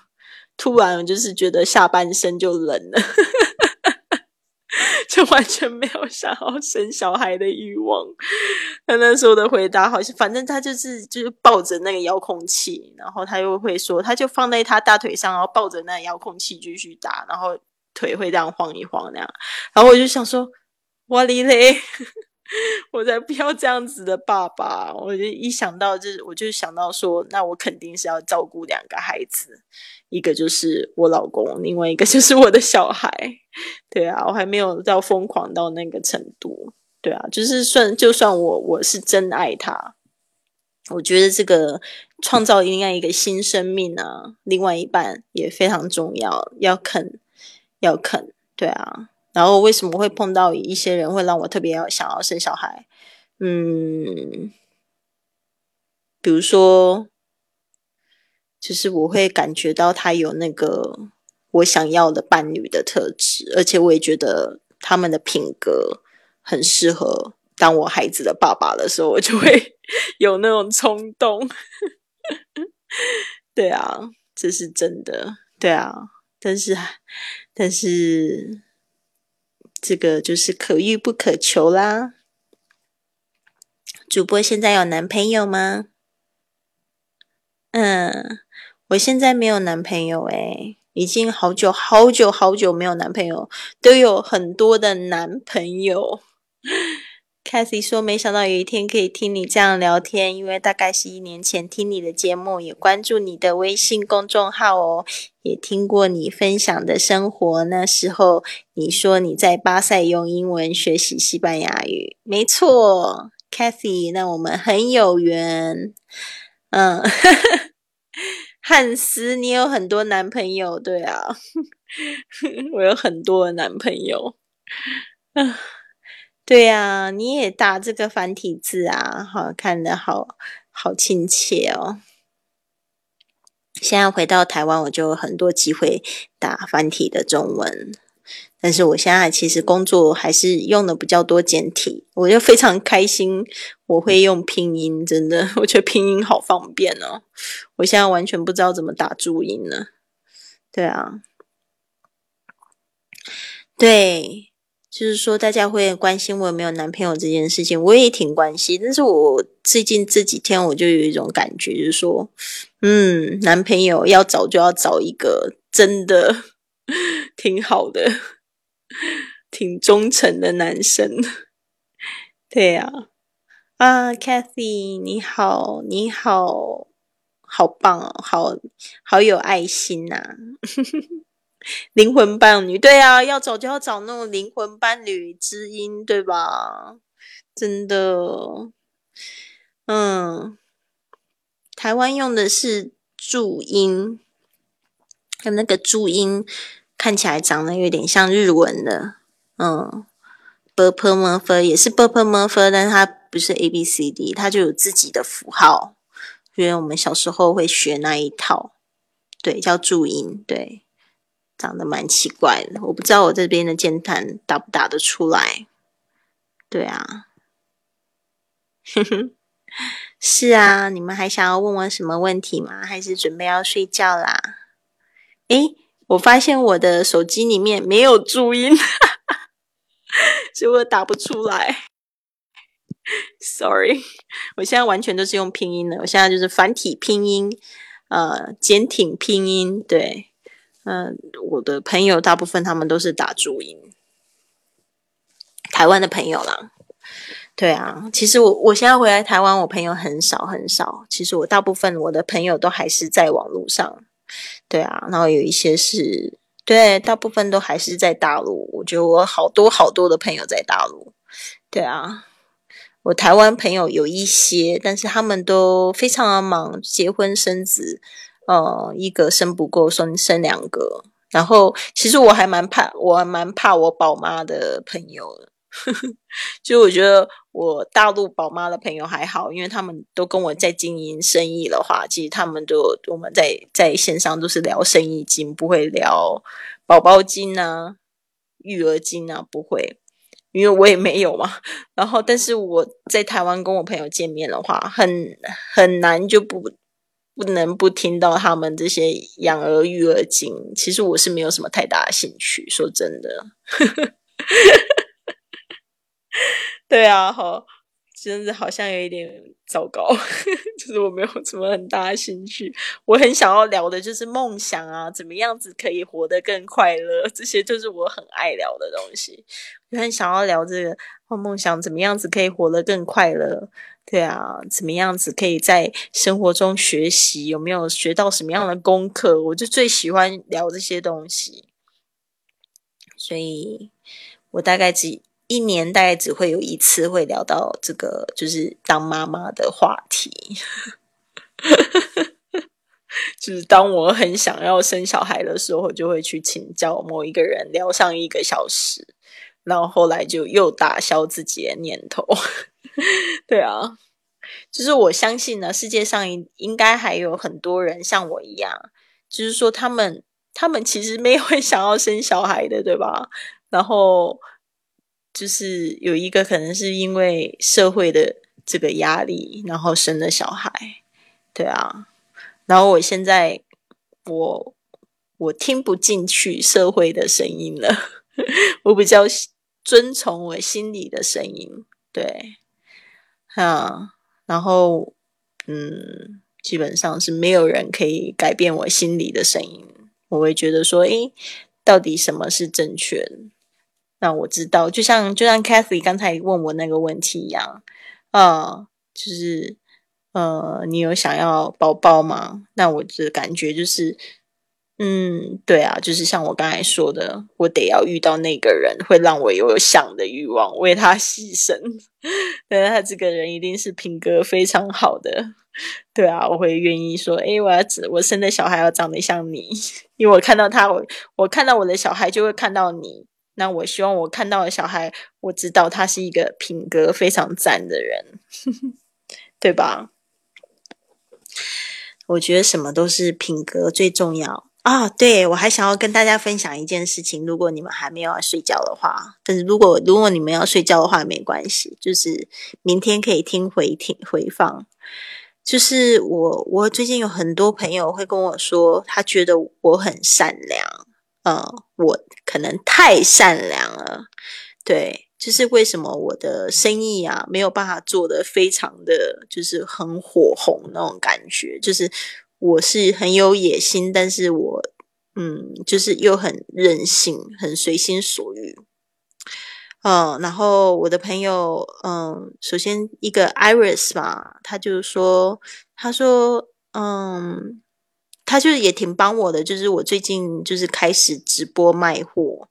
突然我就是觉得下半身就冷了，就完全没有想要生小孩的欲望。他那时候的回答好像，反正他就是就是抱着那个遥控器，然后他又会说，他就放在他大腿上，然后抱着那遥控器继续打，然后腿会这样晃一晃那样。然后我就想说，哇哩嘞！我才不要这样子的爸爸！我就一想到，就是我就想到说，那我肯定是要照顾两个孩子，一个就是我老公，另外一个就是我的小孩。对啊，我还没有到疯狂到那个程度。对啊，就是算就算我我是真爱他，我觉得这个创造另外一个新生命啊，另外一半也非常重要，要肯要肯。对啊。然后为什么会碰到一些人会让我特别要想要生小孩？嗯，比如说，就是我会感觉到他有那个我想要的伴侣的特质，而且我也觉得他们的品格很适合当我孩子的爸爸的时候，我就会 有那种冲动。对啊，这是真的。对啊，但是，但是。这个就是可遇不可求啦。主播现在有男朋友吗？嗯，我现在没有男朋友诶，已经好久好久好久没有男朋友，都有很多的男朋友。Cathy 说：“没想到有一天可以听你这样聊天，因为大概是一年前听你的节目，也关注你的微信公众号哦，也听过你分享的生活。那时候你说你在巴塞用英文学习西班牙语，没错，Cathy，那我们很有缘。嗯，汉斯，你有很多男朋友，对啊，我有很多男朋友。”啊。对呀，你也打这个繁体字啊，好看的好好亲切哦。现在回到台湾，我就有很多机会打繁体的中文，但是我现在其实工作还是用的比较多简体，我就非常开心。我会用拼音，真的，我觉得拼音好方便哦。我现在完全不知道怎么打注音了。对啊，对。就是说，大家会关心我有没有男朋友这件事情，我也挺关心。但是我最近这几天，我就有一种感觉，就是说，嗯，男朋友要找就要找一个真的 挺好的、挺忠诚的男生。对呀，啊，Kathy，你好，你好，好棒哦，好好有爱心呐。灵魂伴侣，对啊，要找就要找那种灵魂伴侣知音，对吧？真的，嗯，台湾用的是注音，有那个注音看起来长得有点像日文的，嗯 b p m f 也是 b p m f，但是它不是 a b c d，它就有自己的符号，因为我们小时候会学那一套，对，叫注音，对。长得蛮奇怪的，我不知道我这边的键盘打不打得出来。对啊，是啊，你们还想要问我什么问题吗？还是准备要睡觉啦？诶，我发现我的手机里面没有注音，所以我打不出来。Sorry，我现在完全都是用拼音的，我现在就是繁体拼音，呃，简体拼音，对。嗯，我的朋友大部分他们都是打注音，台湾的朋友啦。对啊，其实我我现在回来台湾，我朋友很少很少。其实我大部分我的朋友都还是在网络上。对啊，然后有一些是对，大部分都还是在大陆。我觉得我好多好多的朋友在大陆。对啊，我台湾朋友有一些，但是他们都非常的忙，结婚生子。呃，一个生不够，生生两个。然后，其实我还蛮怕，我还蛮怕我宝妈的朋友的。就我觉得我大陆宝妈的朋友还好，因为他们都跟我在经营生意的话，其实他们都我们在在线上都是聊生意经，不会聊宝宝经啊、育儿经啊，不会，因为我也没有嘛。然后，但是我在台湾跟我朋友见面的话，很很难就不。不能不听到他们这些养儿育儿经。其实我是没有什么太大的兴趣，说真的。对啊，好。真的好像有一点糟糕，就是我没有什么很大的兴趣。我很想要聊的就是梦想啊，怎么样子可以活得更快乐，这些就是我很爱聊的东西。我很想要聊这个梦想，怎么样子可以活得更快乐？对啊，怎么样子可以在生活中学习？有没有学到什么样的功课？我就最喜欢聊这些东西，所以我大概只。一年大概只会有一次会聊到这个，就是当妈妈的话题。就是当我很想要生小孩的时候，就会去请教某一个人聊上一个小时，然后后来就又打消自己的念头。对啊，就是我相信呢，世界上应应该还有很多人像我一样，就是说他们他们其实没有想要生小孩的，对吧？然后。就是有一个可能是因为社会的这个压力，然后生了小孩，对啊。然后我现在我我听不进去社会的声音了，我比较遵从我心里的声音，对，啊。然后嗯，基本上是没有人可以改变我心里的声音。我会觉得说，诶，到底什么是正确？那我知道，就像就像 Kathy 刚才问我那个问题一样，呃，就是呃，你有想要宝宝吗？那我的感觉就是，嗯，对啊，就是像我刚才说的，我得要遇到那个人，会让我有想的欲望，为他牺牲。对他这个人一定是品格非常好的，对啊，我会愿意说，诶，我要我生的小孩要长得像你，因为我看到他，我我看到我的小孩就会看到你。那我希望我看到的小孩，我知道他是一个品格非常赞的人，对吧？我觉得什么都是品格最重要啊！对我还想要跟大家分享一件事情，如果你们还没有要睡觉的话，但是如果如果你们要睡觉的话没关系，就是明天可以听回听回放。就是我我最近有很多朋友会跟我说，他觉得我很善良。呃，我可能太善良了，对，就是为什么我的生意啊没有办法做的非常的就是很火红那种感觉，就是我是很有野心，但是我嗯，就是又很任性，很随心所欲。嗯，然后我的朋友，嗯，首先一个 Iris 吧，他就说，他说，嗯。他就是也挺帮我的，就是我最近就是开始直播卖货，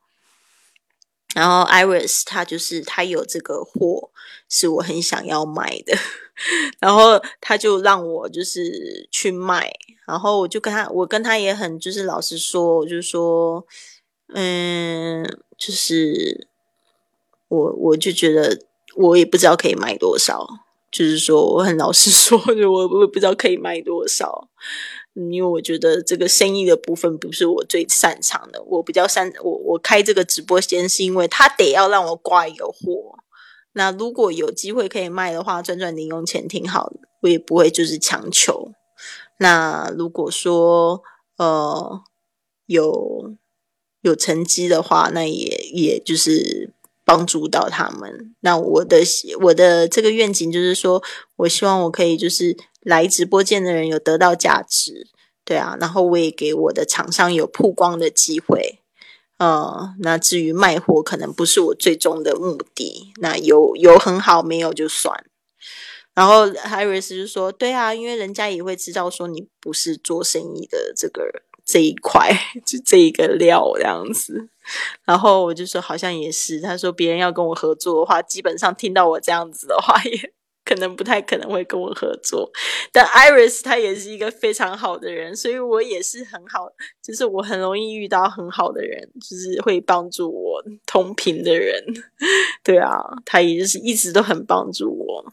然后 Iris 他就是他有这个货是我很想要卖的，然后他就让我就是去卖，然后我就跟他，我跟他也很就是老实说，我就说，嗯，就是我我就觉得我也不知道可以卖多少，就是说我很老实说，就我我也不知道可以卖多少。因为我觉得这个生意的部分不是我最擅长的，我比较擅我我开这个直播间是因为他得要让我挂一个货，那如果有机会可以卖的话，赚赚零用钱挺好的，我也不会就是强求。那如果说呃有有成绩的话，那也也就是帮助到他们。那我的我的这个愿景就是说，我希望我可以就是。来直播间的人有得到价值，对啊，然后我也给我的厂商有曝光的机会，呃，那至于卖货可能不是我最终的目的，那有有很好，没有就算。然后 Harris 就说：“对啊，因为人家也会知道说你不是做生意的这个这一块，就这一个料这样子。”然后我就说：“好像也是。”他说：“别人要跟我合作的话，基本上听到我这样子的话也。”可能不太可能会跟我合作，但 Iris 他也是一个非常好的人，所以我也是很好，就是我很容易遇到很好的人，就是会帮助我同频的人。对啊，他也就是一直都很帮助我。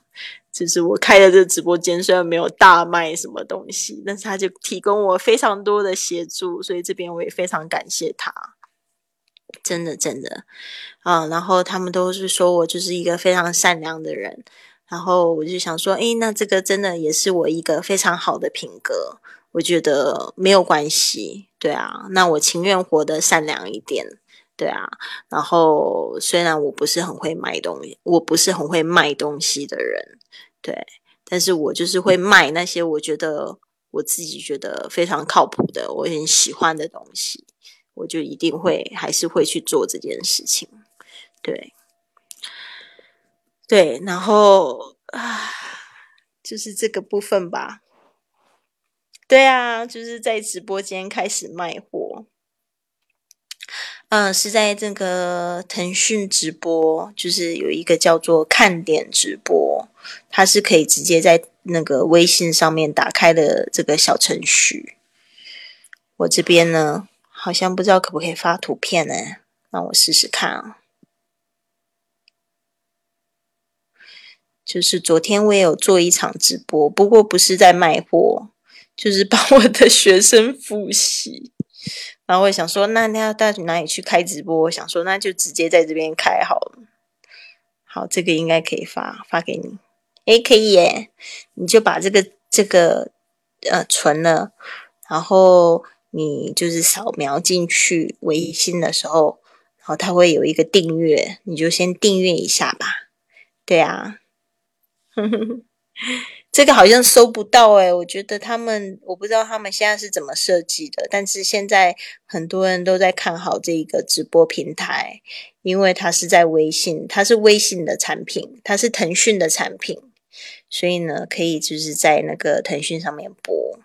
就是我开的这个直播间虽然没有大卖什么东西，但是他就提供我非常多的协助，所以这边我也非常感谢他。真的真的啊，然后他们都是说我就是一个非常善良的人。然后我就想说，诶，那这个真的也是我一个非常好的品格，我觉得没有关系，对啊，那我情愿活得善良一点，对啊。然后虽然我不是很会卖东西，我不是很会卖东西的人，对，但是我就是会卖那些我觉得我自己觉得非常靠谱的，我很喜欢的东西，我就一定会还是会去做这件事情，对。对，然后啊，就是这个部分吧。对啊，就是在直播间开始卖货。嗯，是在这个腾讯直播，就是有一个叫做看点直播，它是可以直接在那个微信上面打开的这个小程序。我这边呢，好像不知道可不可以发图片呢？让我试试看啊。就是昨天我也有做一场直播，不过不是在卖货，就是帮我的学生复习。然后我想说，那你要到哪里去开直播？我想说，那就直接在这边开好了。好，这个应该可以发发给你。诶，可以耶！你就把这个这个呃存了，然后你就是扫描进去微信的时候，然后它会有一个订阅，你就先订阅一下吧。对啊。这个好像搜不到哎，我觉得他们我不知道他们现在是怎么设计的，但是现在很多人都在看好这个直播平台，因为它是在微信，它是微信的产品，它是腾讯的产品，所以呢，可以就是在那个腾讯上面播。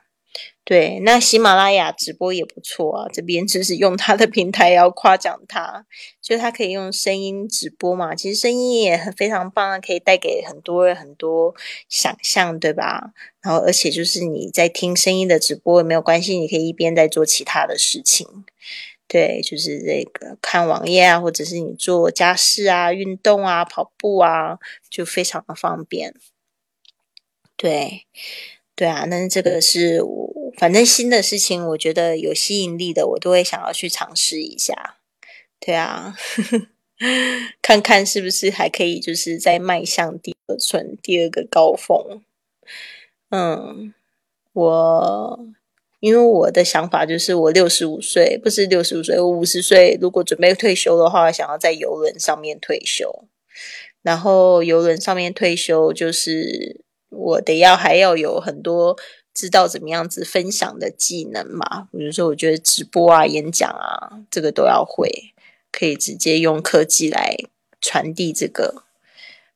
对，那喜马拉雅直播也不错啊。这边就是用它的平台要夸奖它，就它可以用声音直播嘛。其实声音也很非常棒啊，可以带给很多很多想象，对吧？然后而且就是你在听声音的直播也没有关系，你可以一边在做其他的事情。对，就是这个看网页啊，或者是你做家事啊、运动啊、跑步啊，就非常的方便。对，对啊，那这个是我。反正新的事情，我觉得有吸引力的，我都会想要去尝试一下。对啊，看看是不是还可以，就是在迈向第二春第二个高峰。嗯，我因为我的想法就是，我六十五岁不是六十五岁，我五十岁如果准备退休的话，想要在游轮上面退休。然后游轮上面退休，就是我得要还要有很多。知道怎么样子分享的技能嘛？比如说，我觉得直播啊、演讲啊，这个都要会，可以直接用科技来传递这个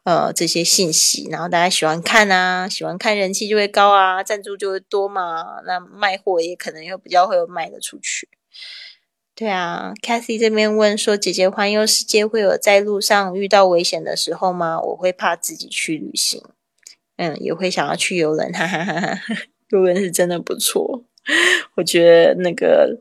呃这些信息，然后大家喜欢看啊，喜欢看人气就会高啊，赞助就会多嘛，那卖货也可能又比较会有卖得出去。对啊，Cathy 这边问说，姐姐环游世界会有在路上遇到危险的时候吗？我会怕自己去旅行，嗯，也会想要去游轮，哈哈哈哈。游轮是真的不错，我觉得那个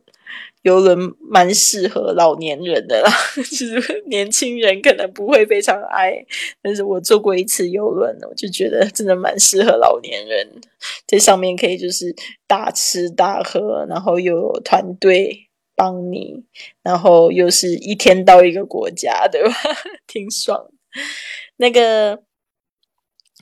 游轮蛮适合老年人的啦，就是年轻人可能不会非常爱，但是我坐过一次游轮，我就觉得真的蛮适合老年人，在上面可以就是大吃大喝，然后又有团队帮你，然后又是一天到一个国家，对吧？挺爽，那个。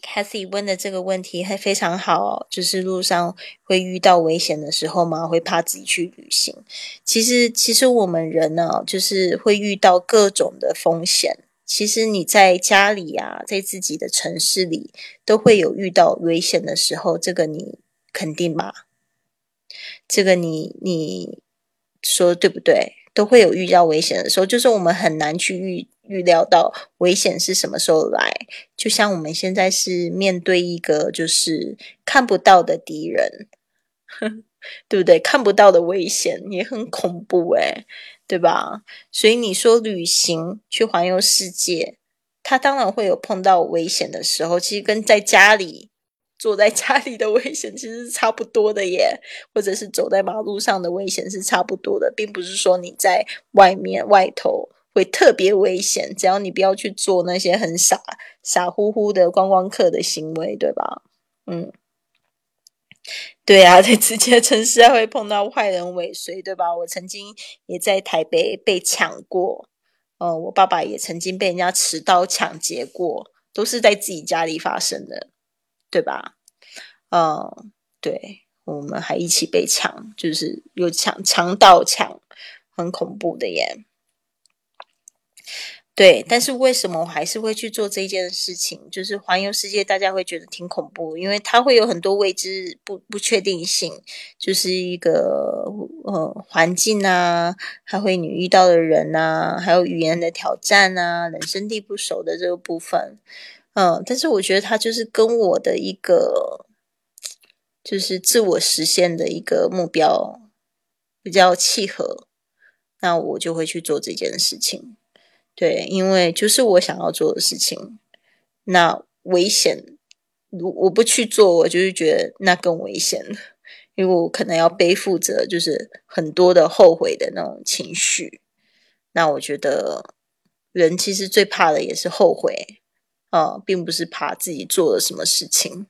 Cathy 问的这个问题还非常好，就是路上会遇到危险的时候吗？会怕自己去旅行？其实，其实我们人呢，就是会遇到各种的风险。其实你在家里啊，在自己的城市里，都会有遇到危险的时候，这个你肯定吗？这个你你说对不对？都会有遇到危险的时候，就是我们很难去预。预料到危险是什么时候来，就像我们现在是面对一个就是看不到的敌人，对不对？看不到的危险也很恐怖诶，对吧？所以你说旅行去环游世界，他当然会有碰到危险的时候，其实跟在家里坐在家里的危险其实是差不多的耶，或者是走在马路上的危险是差不多的，并不是说你在外面外头。会特别危险，只要你不要去做那些很傻傻乎乎的观光客的行为，对吧？嗯，对啊，在直接城市还会碰到坏人尾随，对吧？我曾经也在台北被抢过，嗯，我爸爸也曾经被人家持刀抢劫过，都是在自己家里发生的，对吧？嗯，对，我们还一起被抢，就是有抢强盗抢，很恐怖的耶。对，但是为什么我还是会去做这件事情？就是环游世界，大家会觉得挺恐怖，因为它会有很多未知、不不确定性，就是一个呃环境啊，还会你遇到的人啊，还有语言的挑战啊，人生地不熟的这个部分，嗯，但是我觉得它就是跟我的一个就是自我实现的一个目标比较契合，那我就会去做这件事情。对，因为就是我想要做的事情，那危险，如我不去做，我就是觉得那更危险，因为我可能要背负着就是很多的后悔的那种情绪。那我觉得人其实最怕的也是后悔，啊，并不是怕自己做了什么事情。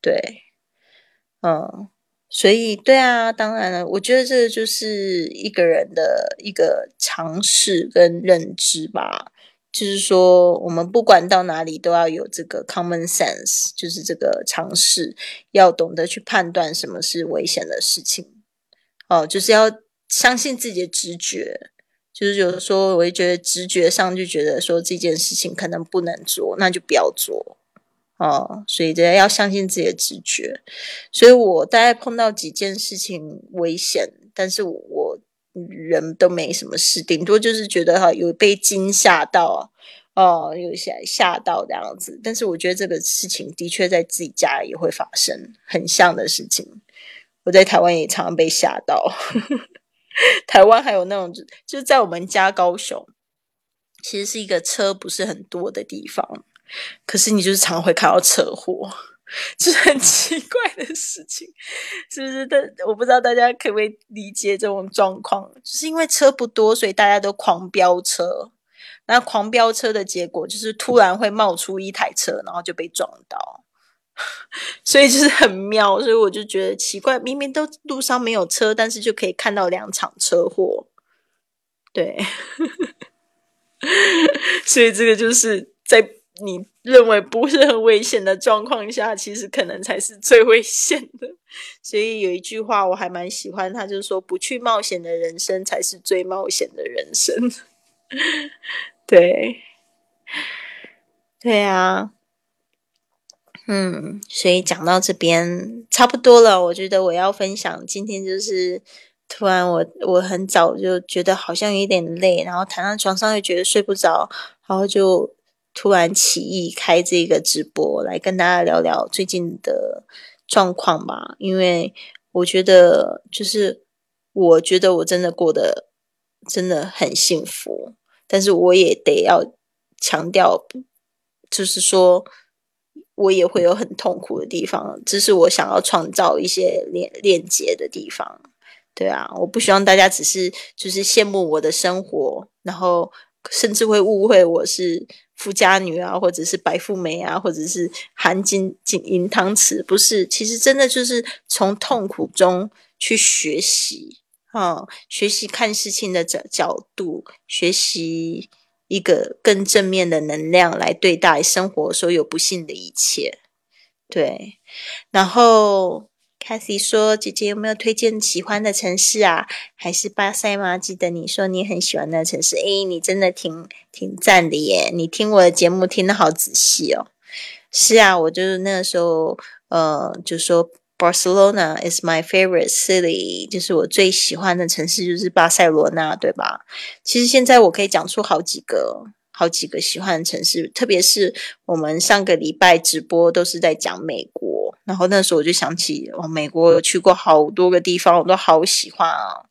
对，嗯。所以，对啊，当然了，我觉得这就是一个人的一个尝试跟认知吧。就是说，我们不管到哪里，都要有这个 common sense，就是这个尝试，要懂得去判断什么是危险的事情。哦，就是要相信自己的直觉。就是有的时候，我会觉得直觉上就觉得说这件事情可能不能做，那就不要做。哦，所以大家要相信自己的直觉。所以我大概碰到几件事情危险，但是我人都没什么事，顶多就是觉得哈有被惊吓到，哦，有吓吓到这样子。但是我觉得这个事情的确在自己家也会发生很像的事情。我在台湾也常常被吓到，台湾还有那种就是在我们家高雄，其实是一个车不是很多的地方。可是你就是常会看到车祸，就是很奇怪的事情，是不是？但我不知道大家可不可以理解这种状况，就是因为车不多，所以大家都狂飙车。那狂飙车的结果就是突然会冒出一台车，然后就被撞到，所以就是很妙。所以我就觉得奇怪，明明都路上没有车，但是就可以看到两场车祸。对，所以这个就是在。你认为不是很危险的状况下，其实可能才是最危险的。所以有一句话我还蛮喜欢，他就是说：“不去冒险的人生才是最冒险的人生。”对，对啊，嗯，所以讲到这边差不多了。我觉得我要分享今天就是突然我我很早就觉得好像有点累，然后躺在床上又觉得睡不着，然后就。突然起意开这个直播来跟大家聊聊最近的状况吧，因为我觉得就是我觉得我真的过得真的很幸福，但是我也得要强调，就是说我也会有很痛苦的地方，这是我想要创造一些链链接的地方。对啊，我不希望大家只是就是羡慕我的生活，然后甚至会误会我是。富家女啊，或者是白富美啊，或者是含金金银汤匙，不是？其实真的就是从痛苦中去学习，啊，学习看事情的角角度，学习一个更正面的能量来对待生活所有不幸的一切。对，然后。Cathy 说：“姐姐有没有推荐喜欢的城市啊？还是巴塞吗？记得你说你很喜欢那城市，诶，你真的挺挺赞的耶！你听我的节目听得好仔细哦。是啊，我就是那个时候，呃，就说 Barcelona is my favorite city，就是我最喜欢的城市就是巴塞罗那，对吧？其实现在我可以讲出好几个。”好几个喜欢的城市，特别是我们上个礼拜直播都是在讲美国，然后那时候我就想起，哦，美国有去过好多个地方，我都好喜欢啊。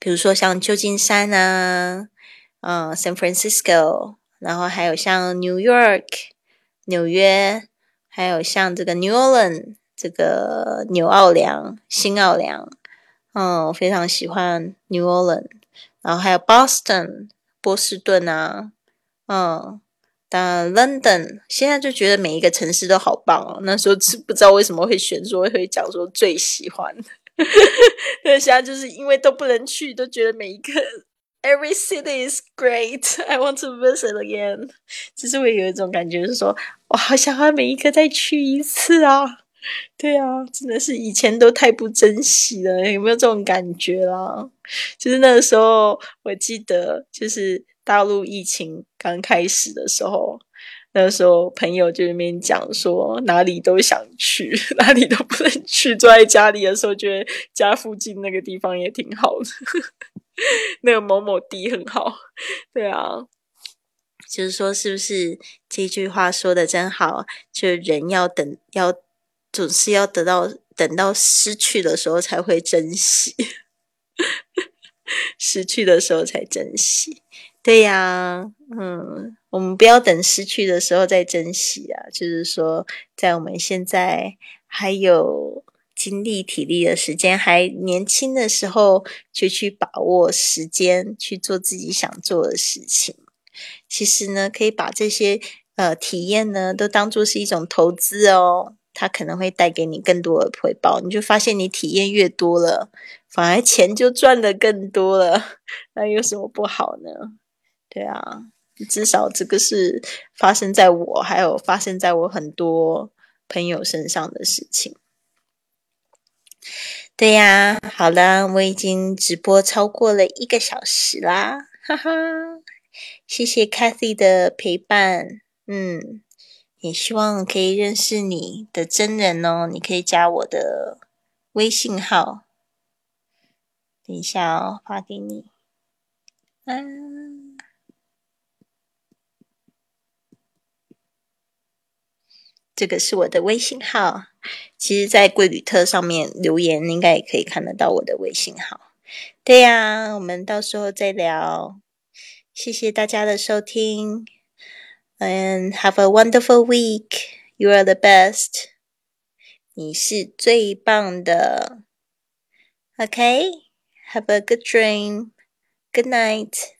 比如说像旧金山啊，嗯，San Francisco，然后还有像 New York 纽约，还有像这个 New Orleans 这个纽奥良、新奥良，嗯，我非常喜欢 New Orleans，然后还有 Boston。波士顿啊，嗯，但 London 现在就觉得每一个城市都好棒哦。那时候是不知道为什么会选说会讲说最喜欢，但现在就是因为都不能去，都觉得每一个 Every city is great. I want to visit again. 其实我有一种感觉，是说我好想要每一个再去一次啊！对啊，真的是以前都太不珍惜了，有没有这种感觉啦？就是那个时候，我记得就是大陆疫情刚开始的时候。那时候朋友就那边讲说哪里都想去，哪里都不能去。坐在家里的时候，觉得家附近那个地方也挺好的，那个某某地很好。对啊，就是说，是不是这句话说的真好？就人要等，要总是要得到，等到失去的时候才会珍惜，失去的时候才珍惜。对呀，嗯。我们不要等失去的时候再珍惜啊！就是说，在我们现在还有精力、体力的时间，还年轻的时候，就去把握时间去做自己想做的事情。其实呢，可以把这些呃体验呢，都当做是一种投资哦。它可能会带给你更多的回报。你就发现，你体验越多了，反而钱就赚的更多了。那有什么不好呢？对啊。至少这个是发生在我，还有发生在我很多朋友身上的事情。对呀，好了，我已经直播超过了一个小时啦，哈哈！谢谢 Cathy 的陪伴，嗯，也希望可以认识你的真人哦。你可以加我的微信号，等一下哦，发给你，嗯。这个是我的微信号，其实，在贵旅特上面留言，应该也可以看得到我的微信号。对呀，我们到时候再聊。谢谢大家的收听，and have a wonderful week. You are the best. 你是最棒的。Okay, have a good dream. Good night.